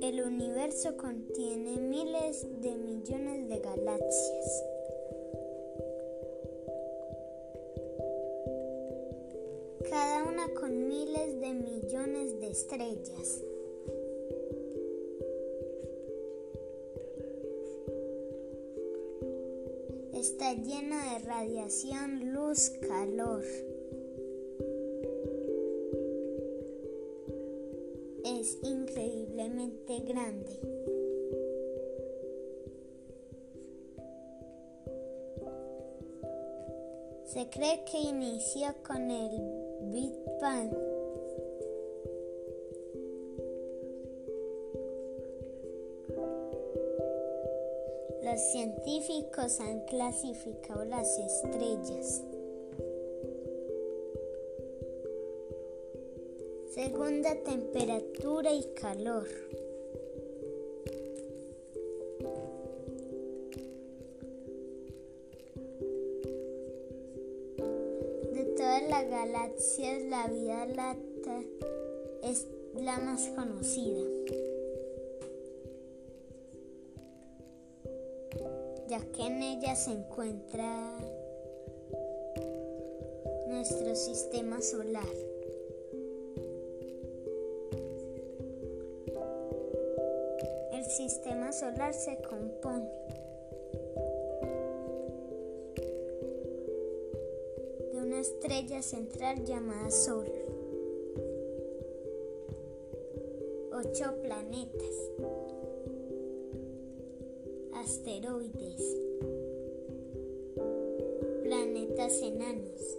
El universo contiene miles de millones de galaxias. Cada una con miles de millones de estrellas. Está llena de radiación, luz, calor. Es increíblemente grande. Se cree que inició con el Big Bang. Los científicos han clasificado las estrellas segunda temperatura y calor. De todas las galaxias, la Vía Láctea es la más conocida. Ya que en ella se encuentra nuestro sistema solar. El sistema solar se compone de una estrella central llamada Sol, ocho planetas, asteroides, planetas enanos,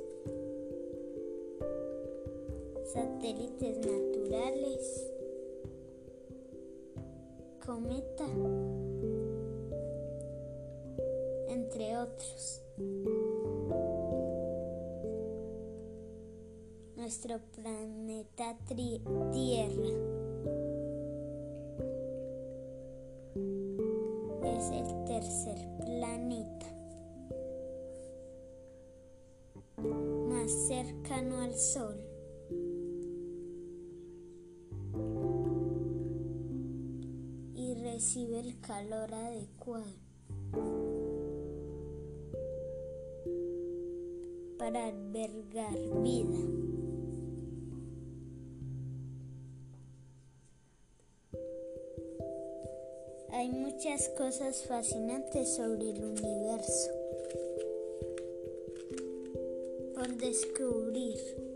satélites naturales, cometa, entre otros. Nuestro planeta Tierra más cercano al Sol. y recibe el calor adecuado para albergar vida. Hay muchas cosas fascinantes sobre el universo por descubrir.